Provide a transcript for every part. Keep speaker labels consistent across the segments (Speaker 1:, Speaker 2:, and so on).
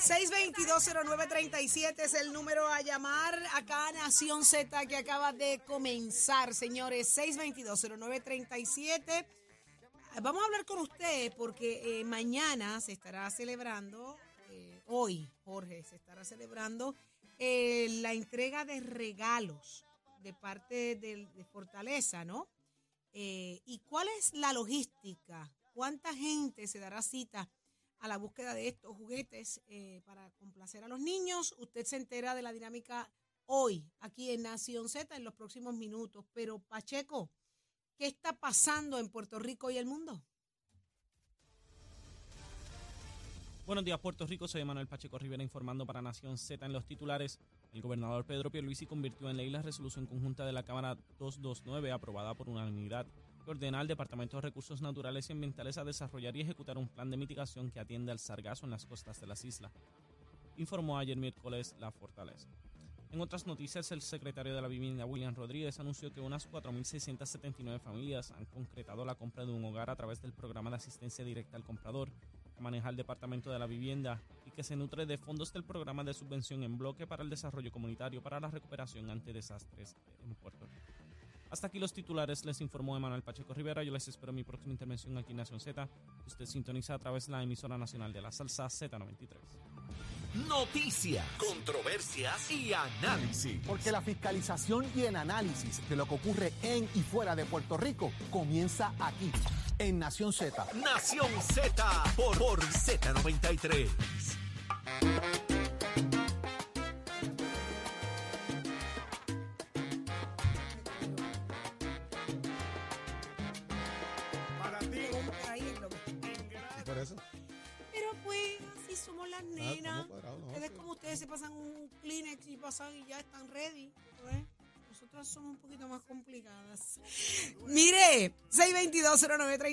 Speaker 1: 6220937 es el número a llamar acá a Nación Z que acaba de comenzar, señores. 6220937. Vamos a hablar con usted porque eh, mañana se estará celebrando, eh, hoy, Jorge, se estará celebrando eh, la entrega de regalos de parte de, Fortaleza, ¿no? ¿Y cuál es la logística? ¿Cuánta gente se dará cita a la búsqueda de estos juguetes eh, para complacer a los niños? Usted se entera de la dinámica hoy, aquí en Nación Z, en los próximos minutos. Pero, Pacheco, ¿qué está pasando en Puerto Rico y el mundo?
Speaker 2: Buenos días, Puerto Rico. Soy Manuel Pacheco Rivera informando para Nación Z en los titulares. El gobernador Pedro Pierluisi convirtió en ley la resolución conjunta de la Cámara 229 aprobada por unanimidad ordena al Departamento de Recursos Naturales y Ambientales a desarrollar y ejecutar un plan de mitigación que atiende al sargazo en las costas de las islas. Informó ayer miércoles la Fortaleza. En otras noticias, el secretario de la Vivienda, William Rodríguez, anunció que unas 4.679 familias han concretado la compra de un hogar a través del programa de asistencia directa al comprador que maneja el Departamento de la Vivienda y que se nutre de fondos del programa de subvención en bloque para el desarrollo comunitario para la recuperación ante desastres en Puerto Rico. Hasta aquí los titulares, les informó Emanuel Pacheco Rivera. Yo les espero en mi próxima intervención aquí en Nación Z. Usted sintoniza a través de la emisora nacional de la salsa Z93.
Speaker 3: Noticias, controversias y análisis.
Speaker 4: Porque la fiscalización y el análisis de lo que ocurre en y fuera de Puerto Rico comienza aquí, en Nación Z.
Speaker 3: Nación Z por, por Z93.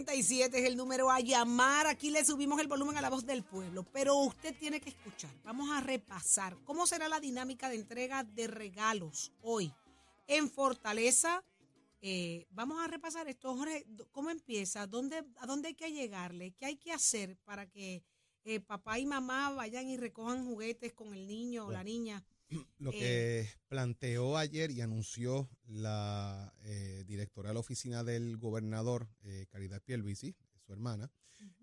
Speaker 1: 6220937 es el número a llamar. Aquí le subimos el volumen a la voz del pueblo, pero usted tiene que escuchar. Vamos a repasar cómo será la dinámica de entrega de regalos hoy en Fortaleza. Eh, vamos a repasar esto, Jorge. ¿Cómo empieza? ¿Dónde, ¿A dónde hay que llegarle? ¿Qué hay que hacer para que eh, papá y mamá vayan y recojan juguetes con el niño o la niña?
Speaker 5: Lo
Speaker 1: Eh,
Speaker 5: que planteó ayer y anunció la eh, directora de la oficina del gobernador, eh, Caridad Pierluisi, su hermana,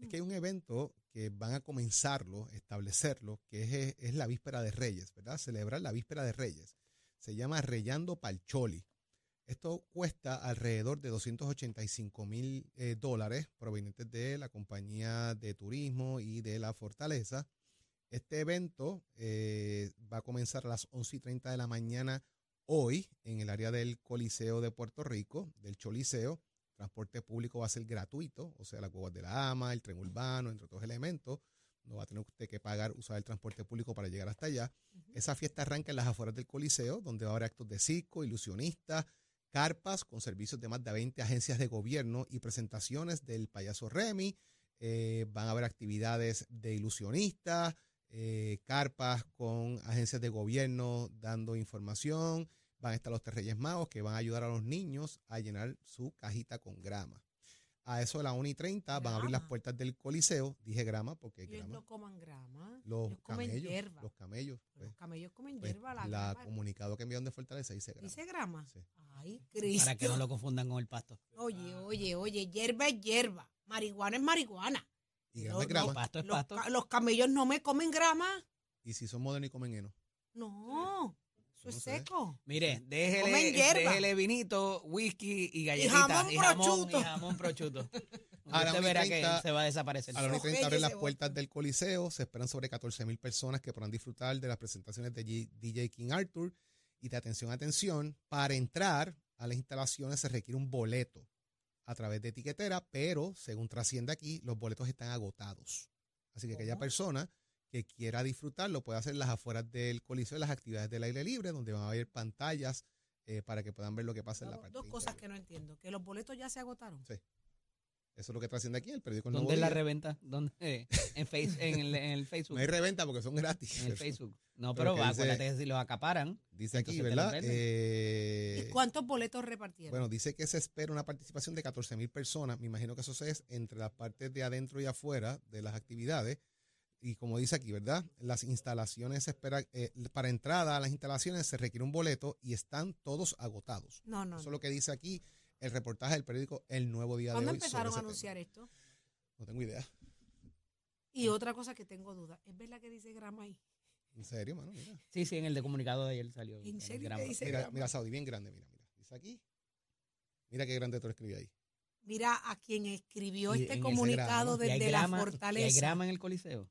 Speaker 5: es que hay un evento que van a comenzarlo, establecerlo, que es, es la víspera de Reyes, ¿verdad? Celebrar la víspera de Reyes. Se llama Reyando Palcholi. Esto cuesta alrededor de 285 mil eh, dólares provenientes de la compañía de turismo y de la fortaleza. Este evento eh, va a comenzar a las 11 y 30 de la mañana hoy en el área del Coliseo de Puerto Rico, del Choliseo. Transporte público va a ser gratuito, o sea, las guaguas de la AMA, el tren urbano, entre otros elementos. No va a tener usted que pagar usar el transporte público para llegar hasta allá. Esa fiesta arranca en las afueras del Coliseo, donde va a haber actos de circo, ilusionistas, carpas con servicios de más de 20 agencias de gobierno y presentaciones del payaso Remy. Eh, van a haber actividades de ilusionistas, eh, carpas con agencias de gobierno dando información. Van a estar los tres Reyes Magos que van a ayudar a los niños a llenar su cajita con grama. A eso de las 1 y 30 van a abrir las puertas del Coliseo. Dije grama porque
Speaker 1: Ellos
Speaker 5: grama.
Speaker 1: no coman grama.
Speaker 5: Los
Speaker 1: ellos comen
Speaker 5: camellos.
Speaker 1: hierba.
Speaker 5: Los camellos.
Speaker 1: Los
Speaker 5: pues,
Speaker 1: camellos comen
Speaker 5: pues,
Speaker 1: hierba. La,
Speaker 5: la
Speaker 1: grama.
Speaker 5: comunicado que enviaron de Fortaleza dice grama.
Speaker 1: ¿Dice grama?
Speaker 5: Sí.
Speaker 1: Ay, Cristo.
Speaker 6: Para que no lo confundan con el pasto.
Speaker 1: Oye, oye, oye, hierba es hierba. Marihuana es marihuana.
Speaker 5: Y
Speaker 1: No,
Speaker 5: grama es
Speaker 1: no,
Speaker 5: grama.
Speaker 6: pasto es
Speaker 1: Los,
Speaker 6: pasto.
Speaker 1: ca- los camellos no me comen grama.
Speaker 5: Y si son modernos y comen heno.
Speaker 1: No, eso es seco.
Speaker 6: Mire, déjele,
Speaker 1: Comen hierba.
Speaker 6: déjele vinito, whisky y galletitas.
Speaker 1: jamón
Speaker 6: y jamón,
Speaker 1: prosciutto.
Speaker 6: y jamón prosciutto.
Speaker 5: A la
Speaker 6: Usted verá que
Speaker 5: 30,
Speaker 6: se va a desaparecer.
Speaker 5: A las 1 y
Speaker 1: Los
Speaker 5: 30 abren las puertas del Coliseo. Se esperan sobre 14 mil personas que podrán disfrutar de las presentaciones de G- DJ King Arthur. Y de atención, atención, para entrar a las instalaciones se requiere un boleto a través de etiquetera, pero según trasciende aquí, los boletos están agotados. Así que aquella
Speaker 1: ¿Cómo?
Speaker 5: persona que quiera disfrutarlo puede hacer las afueras del Coliseo, las actividades del aire libre, donde van a haber pantallas eh, para que puedan ver lo que pasa en la parte
Speaker 1: Dos cosas
Speaker 5: interior.
Speaker 1: que no entiendo. Que los boletos ya se agotaron.
Speaker 5: Sí. Eso es lo que trasciende aquí, el periódico El
Speaker 6: ¿Dónde
Speaker 5: Nuevo
Speaker 6: es la
Speaker 5: Día.
Speaker 6: reventa? ¿Dónde? Eh, en, face, en, el, en el Facebook.
Speaker 5: No hay reventa porque son gratis.
Speaker 6: En el Facebook. No,
Speaker 5: Pero
Speaker 6: pero,
Speaker 5: que
Speaker 6: va,
Speaker 5: dice-
Speaker 6: acuérdate que si los acaparan.
Speaker 5: Dice aquí, ¿verdad? Eh,
Speaker 1: ¿Y cuántos boletos repartieron?
Speaker 5: bueno, dice que se espera una participación de 14 mil personas. Me imagino que eso es entre las partes de adentro y afuera de las actividades. y como dice aquí, ¿verdad? Las instalaciones se espera, eh, para entrada a las instalaciones se requiere un boleto y están todos agotados.
Speaker 1: No, no.
Speaker 5: Eso es lo que dice aquí el reportaje del periódico El Nuevo Día de
Speaker 1: ¿Cuándo
Speaker 5: hoy. sobre
Speaker 1: empezaron a
Speaker 5: ese tema.
Speaker 1: anunciar esto?
Speaker 5: No tengo idea.
Speaker 1: Y otra cosa que tengo duda, ¿es verdad que dice grama ahí?
Speaker 5: ¿En serio, mano? Mira,
Speaker 6: Sí, sí, en el de comunicado de ayer salió.
Speaker 1: ¿En serio
Speaker 6: grama.
Speaker 1: dice
Speaker 5: mira,
Speaker 1: grama?
Speaker 5: mira, Saudi, bien grande, mira, mira. Dice aquí. Mira qué grande tú lo escribí ahí.
Speaker 1: Mira a quien escribió
Speaker 6: Y
Speaker 1: este comunicado
Speaker 5: grama,
Speaker 6: ¿Y hay
Speaker 1: desde la
Speaker 6: grama- ¿Y hay
Speaker 1: fortaleza.
Speaker 6: grama en el Coliseo?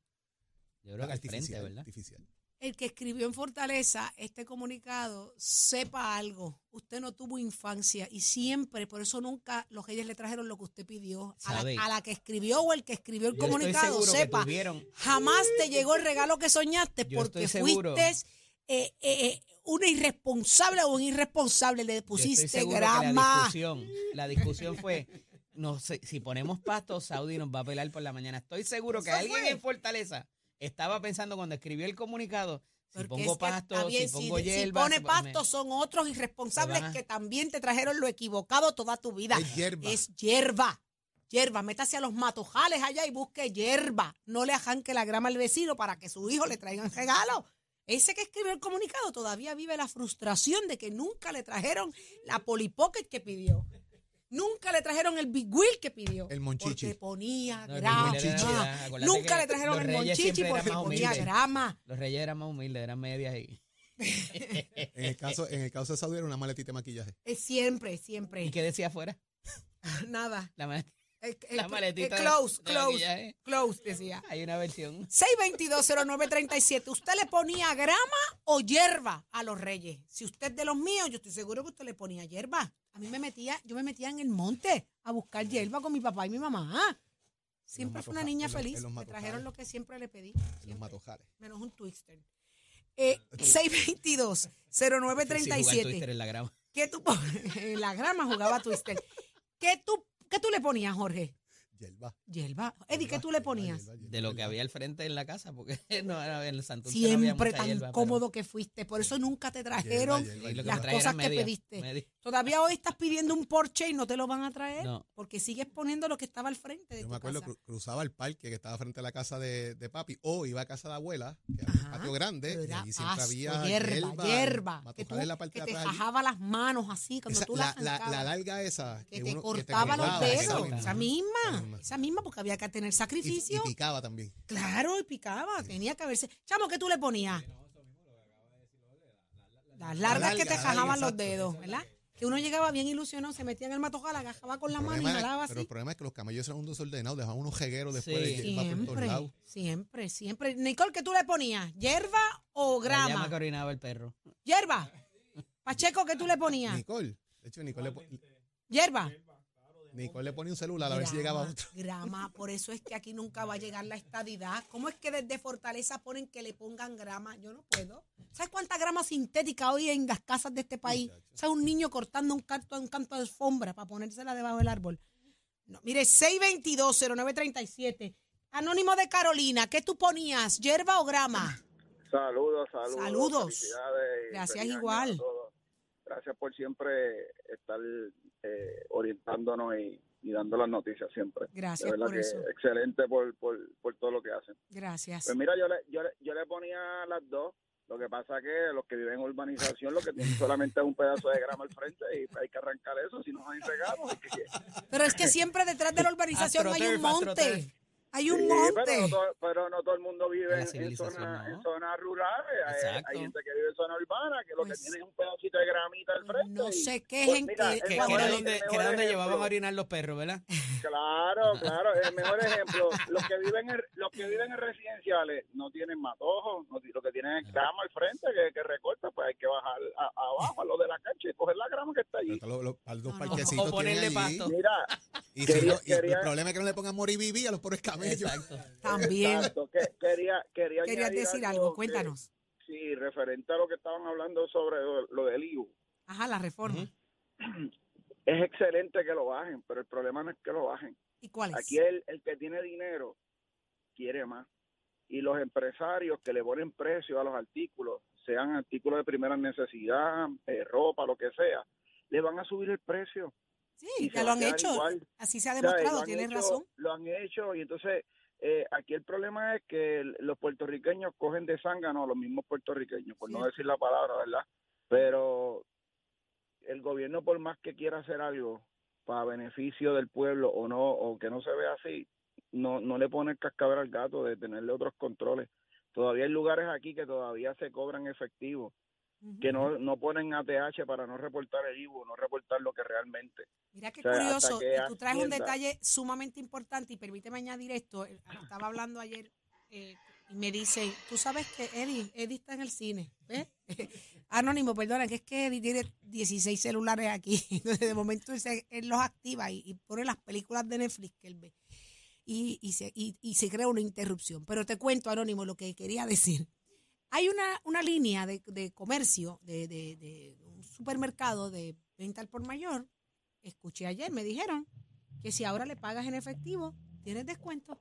Speaker 6: Yo creo que al frente, ¿verdad?
Speaker 5: artificial.
Speaker 1: El que escribió en Fortaleza este comunicado, sepa algo. Usted no tuvo infancia y siempre, por eso nunca los reyes le trajeron lo que usted pidió. A la, a la que escribió o el que escribió el
Speaker 6: Yo
Speaker 1: comunicado, sepa. Jamás te llegó el regalo que soñaste
Speaker 6: Yo
Speaker 1: porque fuiste eh, eh, eh, una irresponsable o un irresponsable. Le pusiste
Speaker 6: que la
Speaker 1: grama.
Speaker 6: discusión, la discusión fue, no sé, si ponemos pasto, Saudi nos va a pelar por la mañana. Estoy seguro que alguien
Speaker 1: fue.
Speaker 6: en Fortaleza estaba pensando cuando escribió el comunicado, si
Speaker 1: Porque
Speaker 6: pongo pasto,
Speaker 1: bien,
Speaker 6: si pongo
Speaker 1: si,
Speaker 6: hierba.
Speaker 1: pone
Speaker 6: si pongo-
Speaker 1: pasto, son otros irresponsables que también te trajeron lo equivocado toda tu vida.
Speaker 5: Es hierba.
Speaker 1: Es hierba. Hierba, métase a los matojales allá y busque hierba. No le ajanque la grama al vecino para que su hijo le traigan regalo. Ese que escribió el comunicado todavía vive la frustración de que nunca le trajeron la Polypocket que pidió. Nunca le trajeron el Big Wheel que pidió.
Speaker 5: El monchichi.
Speaker 1: Porque ponía
Speaker 6: No,
Speaker 1: grama. Nunca le trajeron el monchichi porque ponía grama.
Speaker 6: Los reyes eran más humildes, eran medias y,
Speaker 5: En el caso, en el caso de Saudi era una maletita de maquillaje.
Speaker 1: Es siempre, siempre.
Speaker 6: ¿Y qué decía afuera?
Speaker 1: Nada.
Speaker 6: La ma-
Speaker 1: El- el-
Speaker 6: La maletita
Speaker 1: el
Speaker 6: de-
Speaker 1: close,
Speaker 6: de
Speaker 1: close,
Speaker 6: maquillaje.
Speaker 1: close, decía.
Speaker 6: Hay una versión.
Speaker 1: 6220937. ¿Usted le ponía grama o hierba a los reyes? Si usted es de los míos, yo estoy seguro que usted le ponía hierba. A mí me metía, yo me metía en el monte a buscar hierba con mi papá y mi mamá. Siempre fue una niña feliz.
Speaker 5: los
Speaker 1: Me trajeron lo que siempre le pedí.
Speaker 5: En los
Speaker 1: siempre,
Speaker 5: matojales.
Speaker 1: menos un twister. Eh, 6220937.
Speaker 6: Sí, jugar Twister en la grama.
Speaker 1: ¿Qué tú en la grama jugaba twister? ¿Qué tú, qué tú le ponías, Jorge?
Speaker 5: Hierba.
Speaker 1: Hierba. Eddie, ¿qué tú le ponías?
Speaker 6: De lo que había al frente en la casa, porque no era en el no había
Speaker 1: Siempre
Speaker 6: mucha
Speaker 1: tan
Speaker 6: pero-
Speaker 1: cómodo que fuiste. Por eso nunca te trajeron las cosas que pediste. Todavía hoy estás pidiendo un Porsche y no te lo van a traer
Speaker 6: No.
Speaker 1: porque sigues poniendo lo que estaba al frente de
Speaker 5: Yo
Speaker 1: tu
Speaker 5: me acuerdo,
Speaker 1: casa.
Speaker 5: cru- cruzaba el parque que estaba frente a la casa de, de papi o iba a casa de abuela, que era un patio grande, y allí siempre había
Speaker 1: hierba, hierba, que, tú,
Speaker 5: la parte
Speaker 1: que
Speaker 5: de
Speaker 1: te fajaba las manos así cuando
Speaker 5: Esa-
Speaker 1: tú
Speaker 5: la,
Speaker 1: las
Speaker 5: la, larga esa.
Speaker 1: que te
Speaker 5: uno-
Speaker 1: cortaba los dedos. Esa
Speaker 5: Esa
Speaker 1: misma, esa misma, porque había que tener
Speaker 5: Y, y
Speaker 1: sacrificio.
Speaker 5: picaba también.
Speaker 1: Claro, y picaba, tenía que haberse. Chamo, ¿qué tú le ponías? Las largas que
Speaker 5: larga,
Speaker 1: te
Speaker 5: la
Speaker 1: jajaban
Speaker 5: larga,
Speaker 1: los
Speaker 5: exacto.
Speaker 1: dedos, ¿verdad? Que uno llegaba bien ilusionado, se metía en el matojal, agajaba con la mano y jalaba
Speaker 5: pero
Speaker 1: así.
Speaker 5: el problema es que los camellos eran un desordenados, dejaban unos jegueros después
Speaker 6: Sí.
Speaker 5: de hierba por todos
Speaker 1: Siempre,
Speaker 5: lados.
Speaker 1: siempre, siempre. Nicole, ¿qué tú le ponías? ¿Hierba o grama?
Speaker 6: que orinaba el perro.
Speaker 1: ¿Hierba? Pacheco, ¿qué tú le ponías?
Speaker 5: Nicole, de hecho, Nicole le, po-
Speaker 1: ¿Hierba?
Speaker 5: Nicole le ponía un celular a ver si llegaba
Speaker 1: Grama,
Speaker 5: otro.
Speaker 1: Grama, por eso es que aquí nunca va a llegar la estadidad. ¿Cómo es que desde Fortaleza ponen que le pongan grama? Yo no puedo. ¿Sabes cuánta grama sintética hoy en las casas de este país? O sea, un niño cortando un canto, un canto de alfombra para ponérsela debajo del árbol. No, mire, 622-0937. Anónimo de Carolina, ¿qué tú ponías? ¿Hierba o grama?
Speaker 7: Saludos, saludos.
Speaker 1: Saludos. Gracias, igual.
Speaker 7: Gracias por siempre estar eh, orientándonos y, y dando las noticias siempre.
Speaker 1: Gracias
Speaker 7: De verdad
Speaker 1: por
Speaker 7: que
Speaker 1: eso.
Speaker 7: excelente por, por, por todo lo que hacen.
Speaker 1: Gracias.
Speaker 7: Pues mira, yo le, yo, le, yo le ponía las dos. Lo que pasa que los que viven en urbanización, lo que tienen solamente es un pedazo de grama al frente y hay que arrancar eso, si no hay regalo. hay que-
Speaker 1: Pero es que siempre detrás de la urbanización hay un
Speaker 6: Astroturf,
Speaker 1: monte. Hay un
Speaker 7: Sí,
Speaker 1: monte.
Speaker 7: Pero no, todo, pero no todo el mundo vive
Speaker 6: En
Speaker 7: en, zonas
Speaker 6: no.
Speaker 7: zonas rurales. Hay-
Speaker 6: Exacto.
Speaker 7: Hay, gente que vive en zona urbana que lo
Speaker 1: Pues,
Speaker 7: que tiene es un pedacito de gramita al frente.
Speaker 1: No
Speaker 7: y-
Speaker 1: se
Speaker 7: pues
Speaker 1: quejen
Speaker 7: mira,
Speaker 1: que,
Speaker 6: era donde, que era llevaban a orinar los perros, ¿verdad?
Speaker 7: Claro, claro. El mejor ejemplo, los que viven en, los que viven en residenciales no tienen matojos, no, lo que tienen es grama al frente que, que recorta, pues hay que bajar a- abajo a lo de la cancha y coger la grama que está allí.
Speaker 5: Los
Speaker 1: no.
Speaker 5: parquecitos
Speaker 6: O ponerle pasto.
Speaker 7: Mira,
Speaker 5: Y, si
Speaker 7: Quería-
Speaker 5: no- y
Speaker 7: quería-
Speaker 5: el problema es que no le pongan moribibi a los pobres
Speaker 6: Exacto.
Speaker 1: También.
Speaker 7: exacto, que, quería, quería
Speaker 1: Querías
Speaker 7: añadir
Speaker 1: decir
Speaker 7: algo
Speaker 1: algo,
Speaker 7: que-
Speaker 1: cuéntanos.
Speaker 7: sí, referente a lo que estaban hablando sobre lo, lo del IU.
Speaker 1: Ajá, la reforma.
Speaker 7: Es excelente que lo bajen, pero el problema no es que lo bajen.
Speaker 1: ¿Y cuál es?
Speaker 7: Aquí el, el que tiene dinero quiere más. Y los empresarios que le ponen precio a los artículos, sean artículos de primera necesidad, eh, ropa, lo que sea, le van a subir el precio.
Speaker 1: Sí, ya lo han hecho.
Speaker 7: igual.
Speaker 1: Así se ha demostrado, tienes
Speaker 7: hecho-
Speaker 1: razón.
Speaker 7: Lo han hecho y entonces eh, aquí el problema es que los puertorriqueños cogen de zángano a los mismos puertorriqueños, por no decir la palabra, ¿verdad? Pero el gobierno, por más que quiera hacer algo para beneficio del pueblo o no, o que no se vea así, no, no le pone el cascabel al gato de tenerle otros controles. Todavía hay lugares aquí que todavía se cobran efectivo. Que no, no ponen ATH para no reportar el IVU, no reportar lo que realmente.
Speaker 1: Mira qué
Speaker 7: O sea, hasta
Speaker 1: curioso,
Speaker 7: que
Speaker 1: y tú traes un detalle sumamente importante y permíteme añadir esto. eh, Estaba hablando ayer eh, y me dice, tú sabes que Eddie, Eddie está en el cine, ¿ves? Anónimo, perdona, que es que Eddie tiene 16 celulares aquí. Entonces, de momento él, se- él los activa y, y pone las películas de Netflix que él ve. Y, y, se, y, y se crea una interrupción. Pero te cuento, Anónimo, lo que quería decir. Hay una, una línea de, de comercio, de, de, de un supermercado de venta al por mayor. Escuché ayer, me dijeron que si ahora le pagas en efectivo, tienes descuento.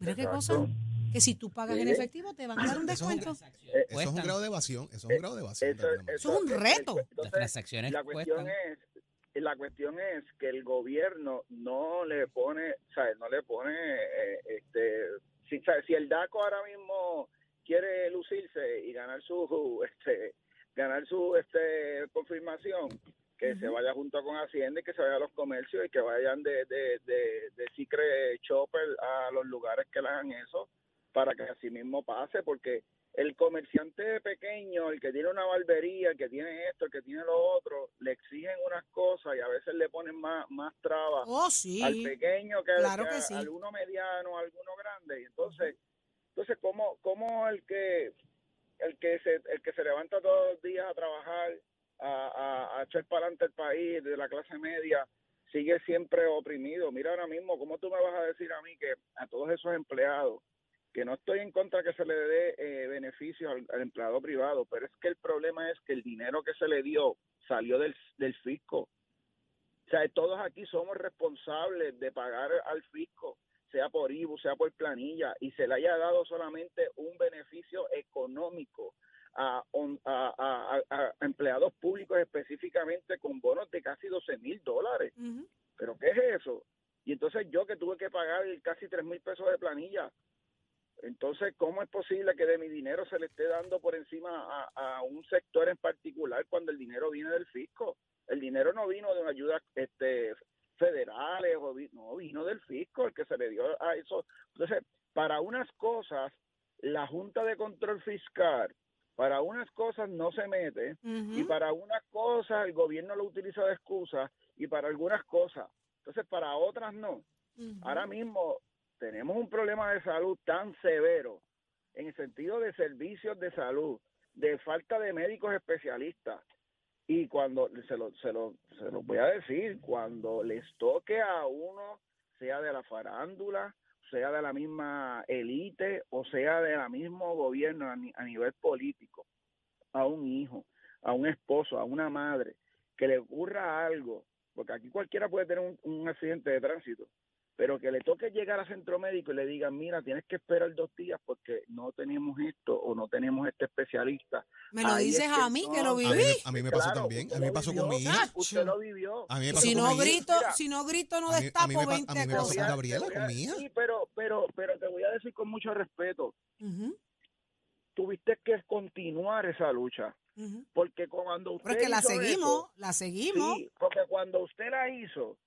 Speaker 1: Mira qué cosa. Que si tú pagas en efectivo, te van a dar un
Speaker 5: Eso es un-
Speaker 1: descuento.
Speaker 5: Eso es un grado de evasión, eso es un grado de evasión.
Speaker 7: Eso,
Speaker 1: es un reto.
Speaker 6: Las
Speaker 7: entonces,
Speaker 6: transacciones
Speaker 7: la cuestión
Speaker 6: cuestan.
Speaker 7: es la cuestión es que el gobierno no le pone ¿sabes? no le pone eh, este si, ¿sabes? si el DACO ahora mismo quiere lucirse y ganar su este ganar su este confirmación que se vaya junto con Hacienda y que se vaya a los comercios y que vayan de de, de, de Secret Chopper a los lugares que le hagan eso para que así mismo pase porque el comerciante pequeño, el que tiene una barbería, el que tiene esto, el que tiene lo otro, le exigen unas cosas y a veces le ponen más, más trabas
Speaker 1: Oh, sí.
Speaker 7: al pequeño que, al-
Speaker 1: claro
Speaker 7: que
Speaker 1: que sí.
Speaker 7: al uno mediano, al uno grande. Y entonces, entonces ¿cómo, cómo el que el que se el que se levanta todos los días a trabajar, a, a, a echar para adelante el país de la clase media, sigue siempre oprimido? Mira ahora mismo, ¿cómo tú me vas a decir a mí que a todos esos empleados que no estoy en contra que se le dé eh, beneficios al, al empleado privado, pero es que el problema es que el dinero que se le dio salió del, del fisco. O sea, todos aquí somos responsables de pagar al fisco, sea por IBU, sea por planilla, y se le haya dado solamente un beneficio económico a, on- a- a- a- a empleados públicos específicamente con bonos de casi 12 mil dólares. ¿Pero qué es eso? Y entonces yo que tuve que pagar casi 3 mil pesos de planilla, entonces, ¿cómo es posible que de mi dinero se le esté dando por encima a, a un sector en particular cuando el dinero viene del fisco? El dinero no vino de una ayuda este, federales, o no, vino del fisco, el que se le dio a eso. Entonces, para unas cosas, la Junta de Control Fiscal, para unas cosas no se mete, y para unas cosas el gobierno lo utiliza de excusa, y para algunas cosas. Entonces, para otras no. Ahora mismo tenemos un problema de salud tan severo en el sentido de servicios de salud, de falta de médicos especialistas. Y cuando se lo, se lo, se lo voy a decir, cuando les toque a uno, sea de la farándula, sea de la misma élite o sea de la mismo gobierno a, a nivel político, a un hijo, a un esposo, a una madre, que le ocurra algo, porque aquí cualquiera puede tener un, un accidente de tránsito, pero que le toque llegar a centro médico y le digan, mira, tienes que esperar dos días porque no tenemos esto o no tenemos este especialista.
Speaker 1: Me lo
Speaker 7: Ahí es
Speaker 1: dices
Speaker 7: que
Speaker 1: a mí que lo
Speaker 7: no-
Speaker 5: A mí,
Speaker 1: viví.
Speaker 5: a mí me pasó
Speaker 7: Claro,
Speaker 5: también, a mí me pasó
Speaker 7: vivió,
Speaker 5: con mi hija.
Speaker 7: Usted lo vivió.
Speaker 5: A mí me pasó
Speaker 1: si
Speaker 5: con
Speaker 1: no
Speaker 5: mi hija.
Speaker 1: grito,
Speaker 7: Mira,
Speaker 1: si no grito, no
Speaker 5: a mí- a mí
Speaker 1: destapo
Speaker 5: me pa- a
Speaker 1: 20
Speaker 5: mí me pasó
Speaker 1: cosas.
Speaker 5: con Gabriela, con mi hija.
Speaker 7: Sí, pero, pero, pero te voy a decir con mucho respeto,
Speaker 1: Ujú,
Speaker 7: tuviste que continuar esa lucha,
Speaker 1: ujú.
Speaker 7: porque cuando usted
Speaker 1: Pero es que la seguimos,
Speaker 7: eso,
Speaker 1: la seguimos.
Speaker 7: Sí, porque cuando usted la hizo,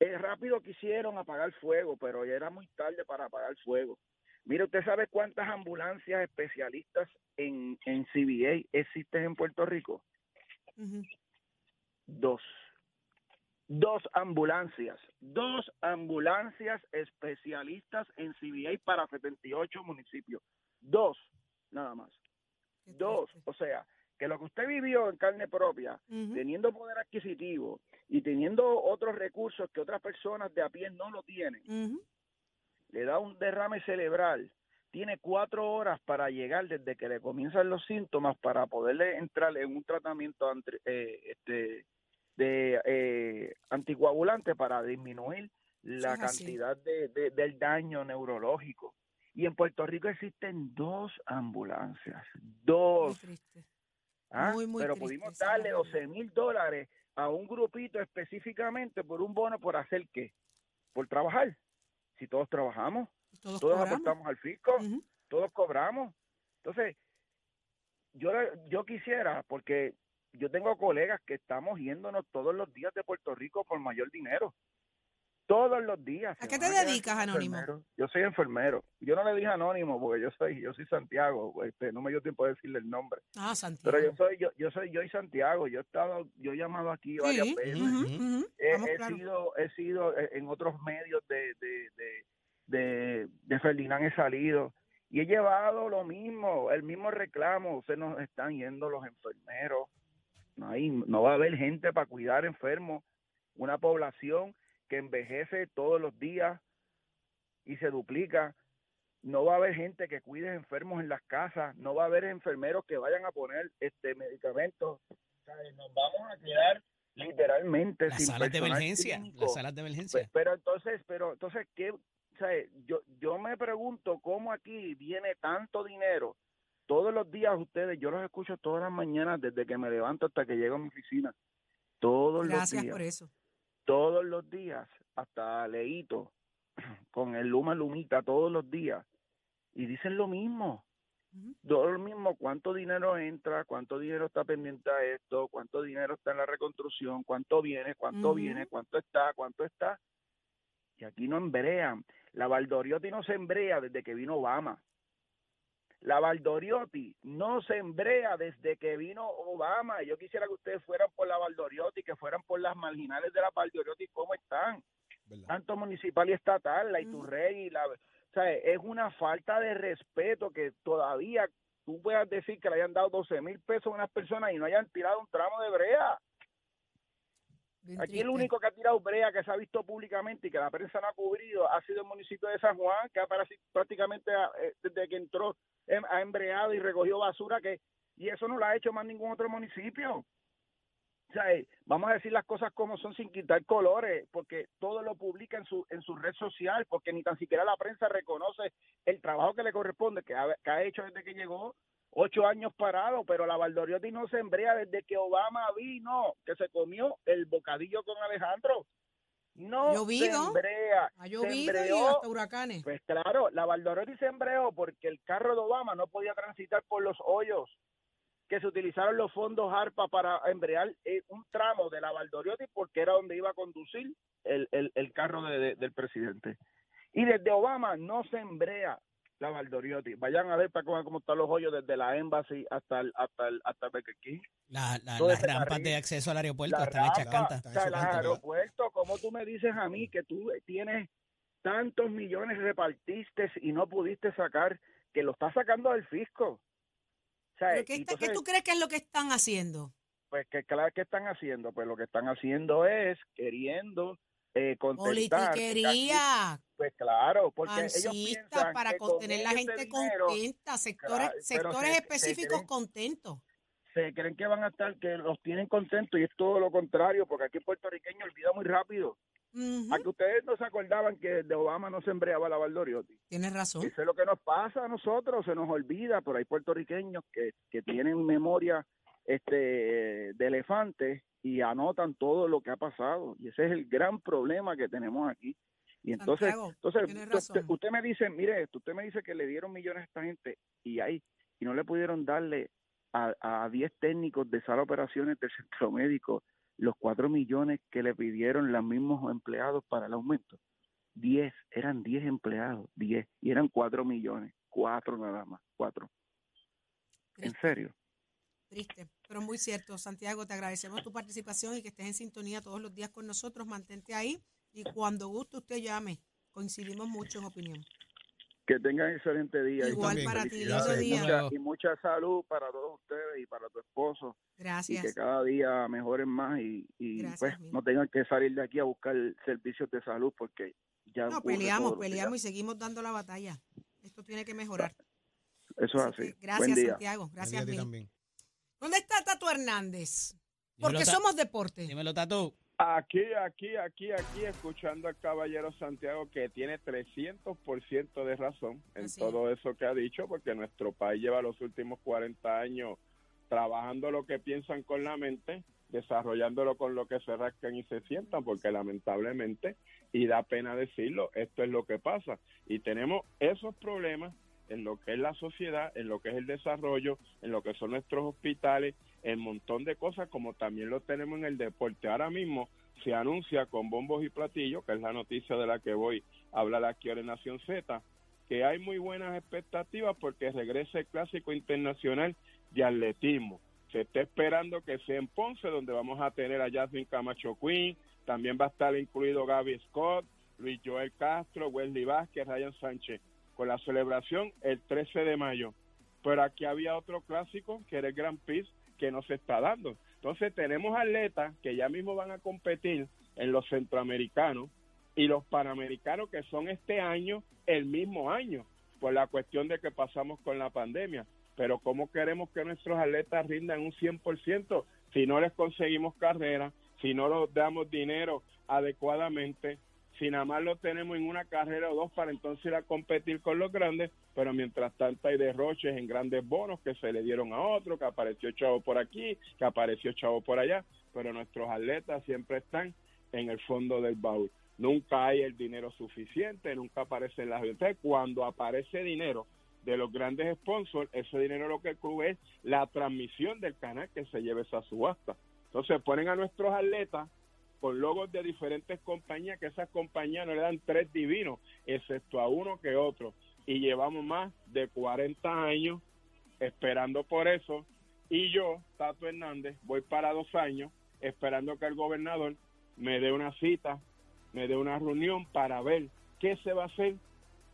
Speaker 7: eh, rápido quisieron apagar fuego, pero ya era muy tarde para apagar fuego. Mire, ¿usted sabe cuántas ambulancias especialistas en, en CBA existen en Puerto Rico? Dos. Dos ambulancias. Dos ambulancias especialistas en CBA para 78 municipios. Dos, nada más. Dos. O sea, que lo que usted vivió en carne propia, teniendo poder adquisitivo y teniendo otros recursos que otras personas de a pie no lo tienen, le da un derrame cerebral, tiene cuatro horas para llegar desde que le comienzan los síntomas para poderle entrar en un tratamiento eh, este, de eh, anticoagulante para disminuir la cantidad de, de- del daño neurológico. Y en Puerto Rico existen dos ambulancias, dos. ¿Ah?
Speaker 1: Muy, muy
Speaker 7: Pero
Speaker 1: triste,
Speaker 7: pudimos darle
Speaker 1: realidad.
Speaker 7: 12 mil dólares a un grupito específicamente por un bono por hacer qué? Por trabajar. Si todos trabajamos,
Speaker 1: Todos,
Speaker 7: todos aportamos al fisco, todos cobramos. Entonces, yo, yo quisiera, porque yo tengo colegas que estamos yéndonos todos los días de Puerto Rico por mayor dinero. Todos los días.
Speaker 1: ¿A qué te dedicas, Anónimo?
Speaker 7: enfermero. Yo soy enfermero. Yo no le dije anónimo porque yo soy yo soy Santiago. Este, no me dio tiempo de decirle el nombre.
Speaker 1: Ah, Santiago.
Speaker 7: Pero yo soy yo, yo soy yo y Santiago. Yo he estado yo he llamado aquí varias
Speaker 1: Sí,
Speaker 7: veces.
Speaker 1: ujú,
Speaker 7: He,
Speaker 1: estamos
Speaker 7: he sido he sido eh, en otros medios de de, de, de, de Ferdinand he salido y he llevado lo mismo, el mismo reclamo, se nos están yendo los enfermeros. No hay no va a haber gente para cuidar enfermos, una población que envejece todos los días y se duplica. No va a haber gente que cuide enfermos en las casas, no va a haber enfermeros que vayan a poner este medicamentos. O sea, nos vamos a quedar literalmente
Speaker 6: Las
Speaker 7: sin
Speaker 6: salas de emergencia,
Speaker 7: clínico.
Speaker 6: las salas de emergencia.
Speaker 7: Pero entonces, pero entonces, ¿qué? O sea, yo, yo me pregunto cómo aquí viene tanto dinero. Todos los días ustedes, yo los escucho todas las mañanas desde que me levanto hasta que llego a mi oficina. Todos los
Speaker 1: Gracias
Speaker 7: días
Speaker 1: por eso.
Speaker 7: Todos los días, hasta leíto, con el Luma Lumita todos los días, y dicen lo mismo. Todo lo mismo, cuánto dinero entra, cuánto dinero está pendiente a esto, cuánto dinero está en la reconstrucción, cuánto viene, cuánto viene, cuánto está, cuánto está. Y aquí no embrean. La Valdoriotti no se embrea desde que vino Obama. La Valdoriotti no se embrea desde que vino Obama. Yo quisiera que ustedes fueran por la Valdoriotti, que fueran por las marginales de la Valdoriotti, ¿cómo están?
Speaker 5: ¿verdad?
Speaker 7: Tanto municipal y estatal, la. Iturrey, la, o sea, es una falta de respeto que todavía tú puedas decir que le hayan dado 12 mil pesos a unas personas y no hayan tirado un tramo de brea.
Speaker 1: Bien
Speaker 7: Aquí
Speaker 1: triste.
Speaker 7: el único que ha tirado brea que se ha visto públicamente y que la prensa no ha cubrido ha sido el municipio de San Juan, que ha prácticamente eh, desde que entró em, ha embreado y recogió basura que y eso no lo ha hecho más ningún otro municipio. O sea, eh, vamos a decir las cosas como son sin quitar colores, porque todo lo publica en su en su red social, porque ni tan siquiera la prensa reconoce el trabajo que le corresponde, que ha, que ha hecho desde que llegó ocho años parado, pero la Valdoriotti no se embrea desde que Obama vino, que se comió el bocadillo con Alejandro. No se
Speaker 1: Llovido.
Speaker 7: embrea.
Speaker 1: Ha
Speaker 7: se
Speaker 1: llovido y
Speaker 7: embreó.
Speaker 1: hasta huracanes.
Speaker 7: Pues claro, la Valdoriotti se embreó porque el carro de Obama no podía transitar por los hoyos que se utilizaron los fondos ARPA para embrear eh, un tramo de la Valdoriotti porque era donde iba a conducir el, el, el carro de- de- del presidente. Y desde Obama no se embrea la Valdoriotti. Vayan a ver para cómo, cómo están los hoyos desde la Embassy hasta el, hasta el, hasta Burger King.
Speaker 6: La- la- las rampas
Speaker 7: carril,
Speaker 6: de acceso al aeropuerto
Speaker 7: La
Speaker 6: están hechas
Speaker 7: rampa,
Speaker 5: hechas
Speaker 7: los
Speaker 5: cantas, ¿verdad?
Speaker 7: aeropuertos, ¿cómo tú me dices a mí que tú tienes tantos millones repartiste y no pudiste sacar, que lo estás sacando del fisco? O sea,
Speaker 1: ¿Pero qué, está- qué tú crees que es lo que están haciendo?
Speaker 7: pues, ¿qué, claro, ¿qué están haciendo? Pues lo que están haciendo es queriendo eh, contestar.
Speaker 1: Politiquería,
Speaker 7: Pues claro, porque ellos piensan
Speaker 1: para
Speaker 7: que
Speaker 1: contener
Speaker 7: con
Speaker 1: la gente
Speaker 7: dinero
Speaker 1: contenta, sectores,
Speaker 7: Claro,
Speaker 1: sectores
Speaker 7: se- se
Speaker 1: específicos
Speaker 7: creen-
Speaker 1: contentos.
Speaker 7: se creen que van a estar, que los tienen contentos y es todo lo contrario, porque aquí el puertorriqueño olvida muy rápido.
Speaker 1: Ujú,
Speaker 7: A que ustedes no se acordaban que de Obama no se embreaba la Valdoriotti.
Speaker 1: Tienes razón.
Speaker 7: Eso es lo que nos pasa a nosotros, se nos olvida, pero hay puertorriqueños que, que tienen memoria este de elefante y anotan todo lo que ha pasado. Y ese es el gran problema que tenemos aquí. Y entonces,
Speaker 1: Santiago,
Speaker 7: entonces usted, me dice, mire esto, usted me dice que le dieron millones a esta gente y ahí y no le pudieron darle a, a 10 técnicos de sala de operaciones del centro médico los 4 millones que le pidieron los mismos empleados para el aumento. 10, eran 10 empleados, 10, y eran 4 millones, 4 nada más, 4. ¿En serio?
Speaker 1: triste, pero muy cierto. Santiago, te agradecemos tu participación y que estés en sintonía todos los días con nosotros. Mantente ahí y cuando guste usted llame. Coincidimos mucho en opinión.
Speaker 7: Que tengan excelente día.
Speaker 1: Igual para ti, lindo
Speaker 7: y
Speaker 1: día.
Speaker 7: mucha- y mucha salud para todos ustedes y para tu esposo. y que
Speaker 1: Gracias.
Speaker 7: cada día mejoren más y, y,
Speaker 1: Gracias,
Speaker 7: pues no tengan que salir de aquí a buscar servicios de salud porque ya
Speaker 1: No, peleamos, peleamos y seguimos dando la batalla. Esto tiene que mejorar.
Speaker 7: Eso es
Speaker 1: Así
Speaker 7: así.
Speaker 1: gracias,
Speaker 7: Buen día.
Speaker 1: Santiago.
Speaker 5: Buen día
Speaker 1: Gracias
Speaker 5: a ti también.
Speaker 1: ¿Dónde está Tato Hernández? Porque somos deporte.
Speaker 6: Dímelo, Tatu.
Speaker 8: Aquí, aquí, aquí, aquí, escuchando al caballero Santiago que tiene 300% de razón en
Speaker 1: Así
Speaker 8: todo eso que ha dicho, porque nuestro país lleva los últimos 40 años trabajando lo que piensan con la mente desarrollándolo con lo que se rascan y se sientan, porque lamentablemente, y da pena decirlo, esto es lo que pasa. Y tenemos esos problemas en lo que es la sociedad, en lo que es el desarrollo, en lo que son nuestros hospitales, en montón de cosas, como también lo tenemos en el deporte. Ahora mismo se anuncia con bombos y platillos, que es la noticia de la que voy a hablar aquí ahora en Nación Z, que hay muy buenas expectativas porque regresa el Clásico Internacional de Atletismo. Se está esperando que sea en Ponce, donde vamos a tener a Jasmine Camacho Quinn, también va a estar incluido Gaby Scott, Luis Joel Castro, Wesley Vázquez, Ryan Sánchez, con la celebración el 13 de mayo. Pero aquí había otro clásico, que era el Grand Prix, que no se está dando. Entonces tenemos atletas que ya mismo van a competir en los centroamericanos y los panamericanos que son este año el mismo año, por la cuestión de que pasamos con la pandemia. Pero ¿cómo queremos que nuestros atletas rindan un 100% si no les conseguimos carrera, si no les damos dinero adecuadamente, si nada más lo tenemos en una carrera o dos para entonces ir a competir con los grandes, pero mientras tanto hay derroches en grandes bonos que se le dieron a otro, que apareció chavo por aquí, que apareció chavo por allá, pero nuestros atletas siempre están en el fondo del baúl. Nunca hay el dinero suficiente, nunca aparece las ventas. Cuando aparece dinero de los grandes sponsors, ese dinero lo que cubre es la transmisión del canal que se lleve esa subasta. Entonces ponen a nuestros atletas con logos de diferentes compañías, que esas compañías no le dan tres divinos, excepto a uno que otro. Y llevamos más de 40 años esperando por eso. Y yo, Tato Hernández, voy para dos años esperando que el gobernador me dé una cita, me dé una reunión para ver qué se va a hacer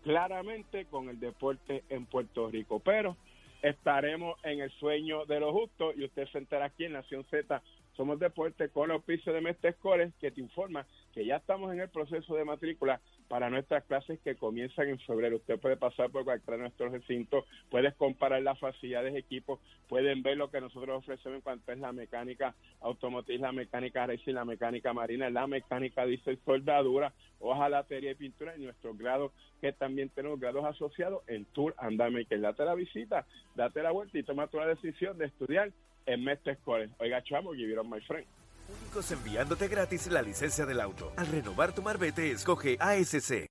Speaker 8: claramente con el deporte en Puerto Rico. Pero estaremos en el sueño de los justos y usted se entera aquí en Nación Z somos Deporte con el auspicio de Mestre Escoles que te informa que ya estamos en el proceso de matrícula para nuestras clases que comienzan en febrero. Usted puede pasar por cualquiera de nuestros recintos, puedes comparar las facilidades, equipos, pueden ver lo que nosotros ofrecemos en cuanto es la mecánica automotriz, la mecánica racing, la mecánica marina, la mecánica diésel, soldadura, hojalatería y pintura y nuestros grados que también tenemos grados asociados en Tour and que Date la visita, date la vuelta y toma tu decisión de estudiar en Mestre Escoles. Oiga, chamo, give it my friend.
Speaker 3: Únicos enviándote gratis la licencia del auto. Al renovar tu marbete, escoge ASC.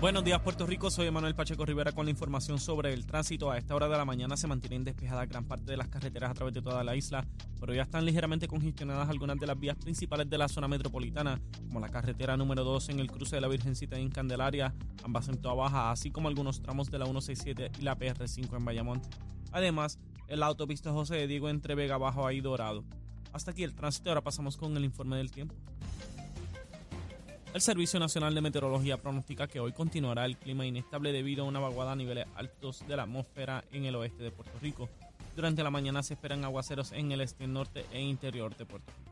Speaker 2: Buenos días, Puerto Rico. Soy Manuel Pacheco Rivera con la información sobre el tránsito. A esta hora de la mañana se mantienen despejadas gran parte de las carreteras a través de toda la isla, pero ya están ligeramente congestionadas algunas de las vías principales de la zona metropolitana, como la carretera número 2 en el cruce de la Virgencita en Candelaria, ambas en toda baja, así como algunos tramos de la 167 y la PR5 en Bayamón. Además, el autopista José de Diego entre Vega Bajo y Dorado. Hasta aquí el tránsito, ahora pasamos con el informe del tiempo. El Servicio Nacional de Meteorología pronostica que hoy continuará el clima inestable debido a una vaguada a niveles altos de la atmósfera en el oeste de Puerto Rico. Durante la mañana se esperan aguaceros en el este, norte e interior de Puerto Rico.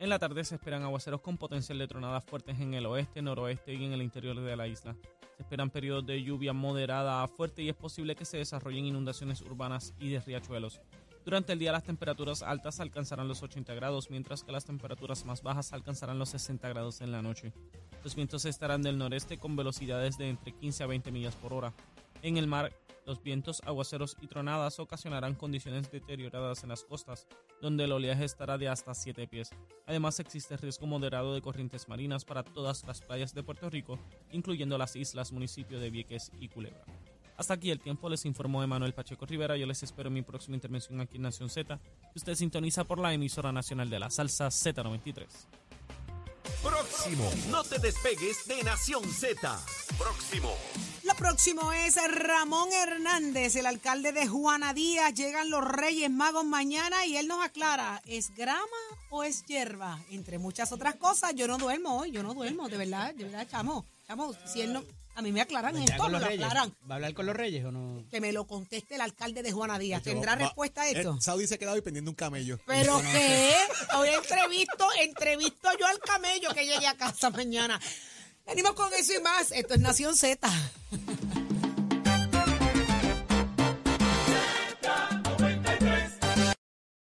Speaker 2: En la tarde se esperan aguaceros con potencial de tronadas fuertes en el oeste, noroeste y en el interior de la isla. Se esperan periodos de lluvia moderada a fuerte y es posible que se desarrollen inundaciones urbanas y de riachuelos. Durante el día las temperaturas altas alcanzarán los 80 grados, mientras que las temperaturas más bajas alcanzarán los 60 grados en la noche. Los vientos estarán del noreste con velocidades de entre 15 a 20 millas por hora. En el mar, los vientos, aguaceros y tronadas ocasionarán condiciones deterioradas en las costas, donde el oleaje estará de hasta 7 pies. Además, existe riesgo moderado de corrientes marinas para todas las playas de Puerto Rico, incluyendo las islas, municipio de Vieques y Culebra. Hasta aquí el tiempo, les informó Emanuel Pacheco Rivera. Yo les espero en mi próxima intervención aquí en Nación Z, usted sintoniza por la emisora nacional de la salsa Z93.
Speaker 3: Próximo. No te despegues de Nación Z. Próximo.
Speaker 1: Lo próximo es Ramón Hernández, el alcalde de Juana Díaz. Llegan los Reyes Magos mañana y él nos aclara, ¿es grama o es hierba? Entre muchas otras cosas, yo no duermo hoy, yo no duermo, de verdad, de verdad, chamo. Chamo, si él no, a mí me aclaran
Speaker 6: ¿Ya
Speaker 1: esto,
Speaker 6: los
Speaker 1: lo
Speaker 6: reyes?
Speaker 1: aclaran.
Speaker 6: ¿Va a hablar con los reyes o no?
Speaker 1: Que me lo conteste el alcalde de Juana Díaz.
Speaker 5: Yo-
Speaker 1: ¿Tendrá
Speaker 5: va-
Speaker 1: respuesta a esto?
Speaker 5: Eh, Saudi se ha quedado ahí pendiendo un camello.
Speaker 1: ¿Pero qué? Hoy entrevisto, entrevisto yo al camello que llegue a casa mañana. Venimos con eso y más. Esto es Nación Z.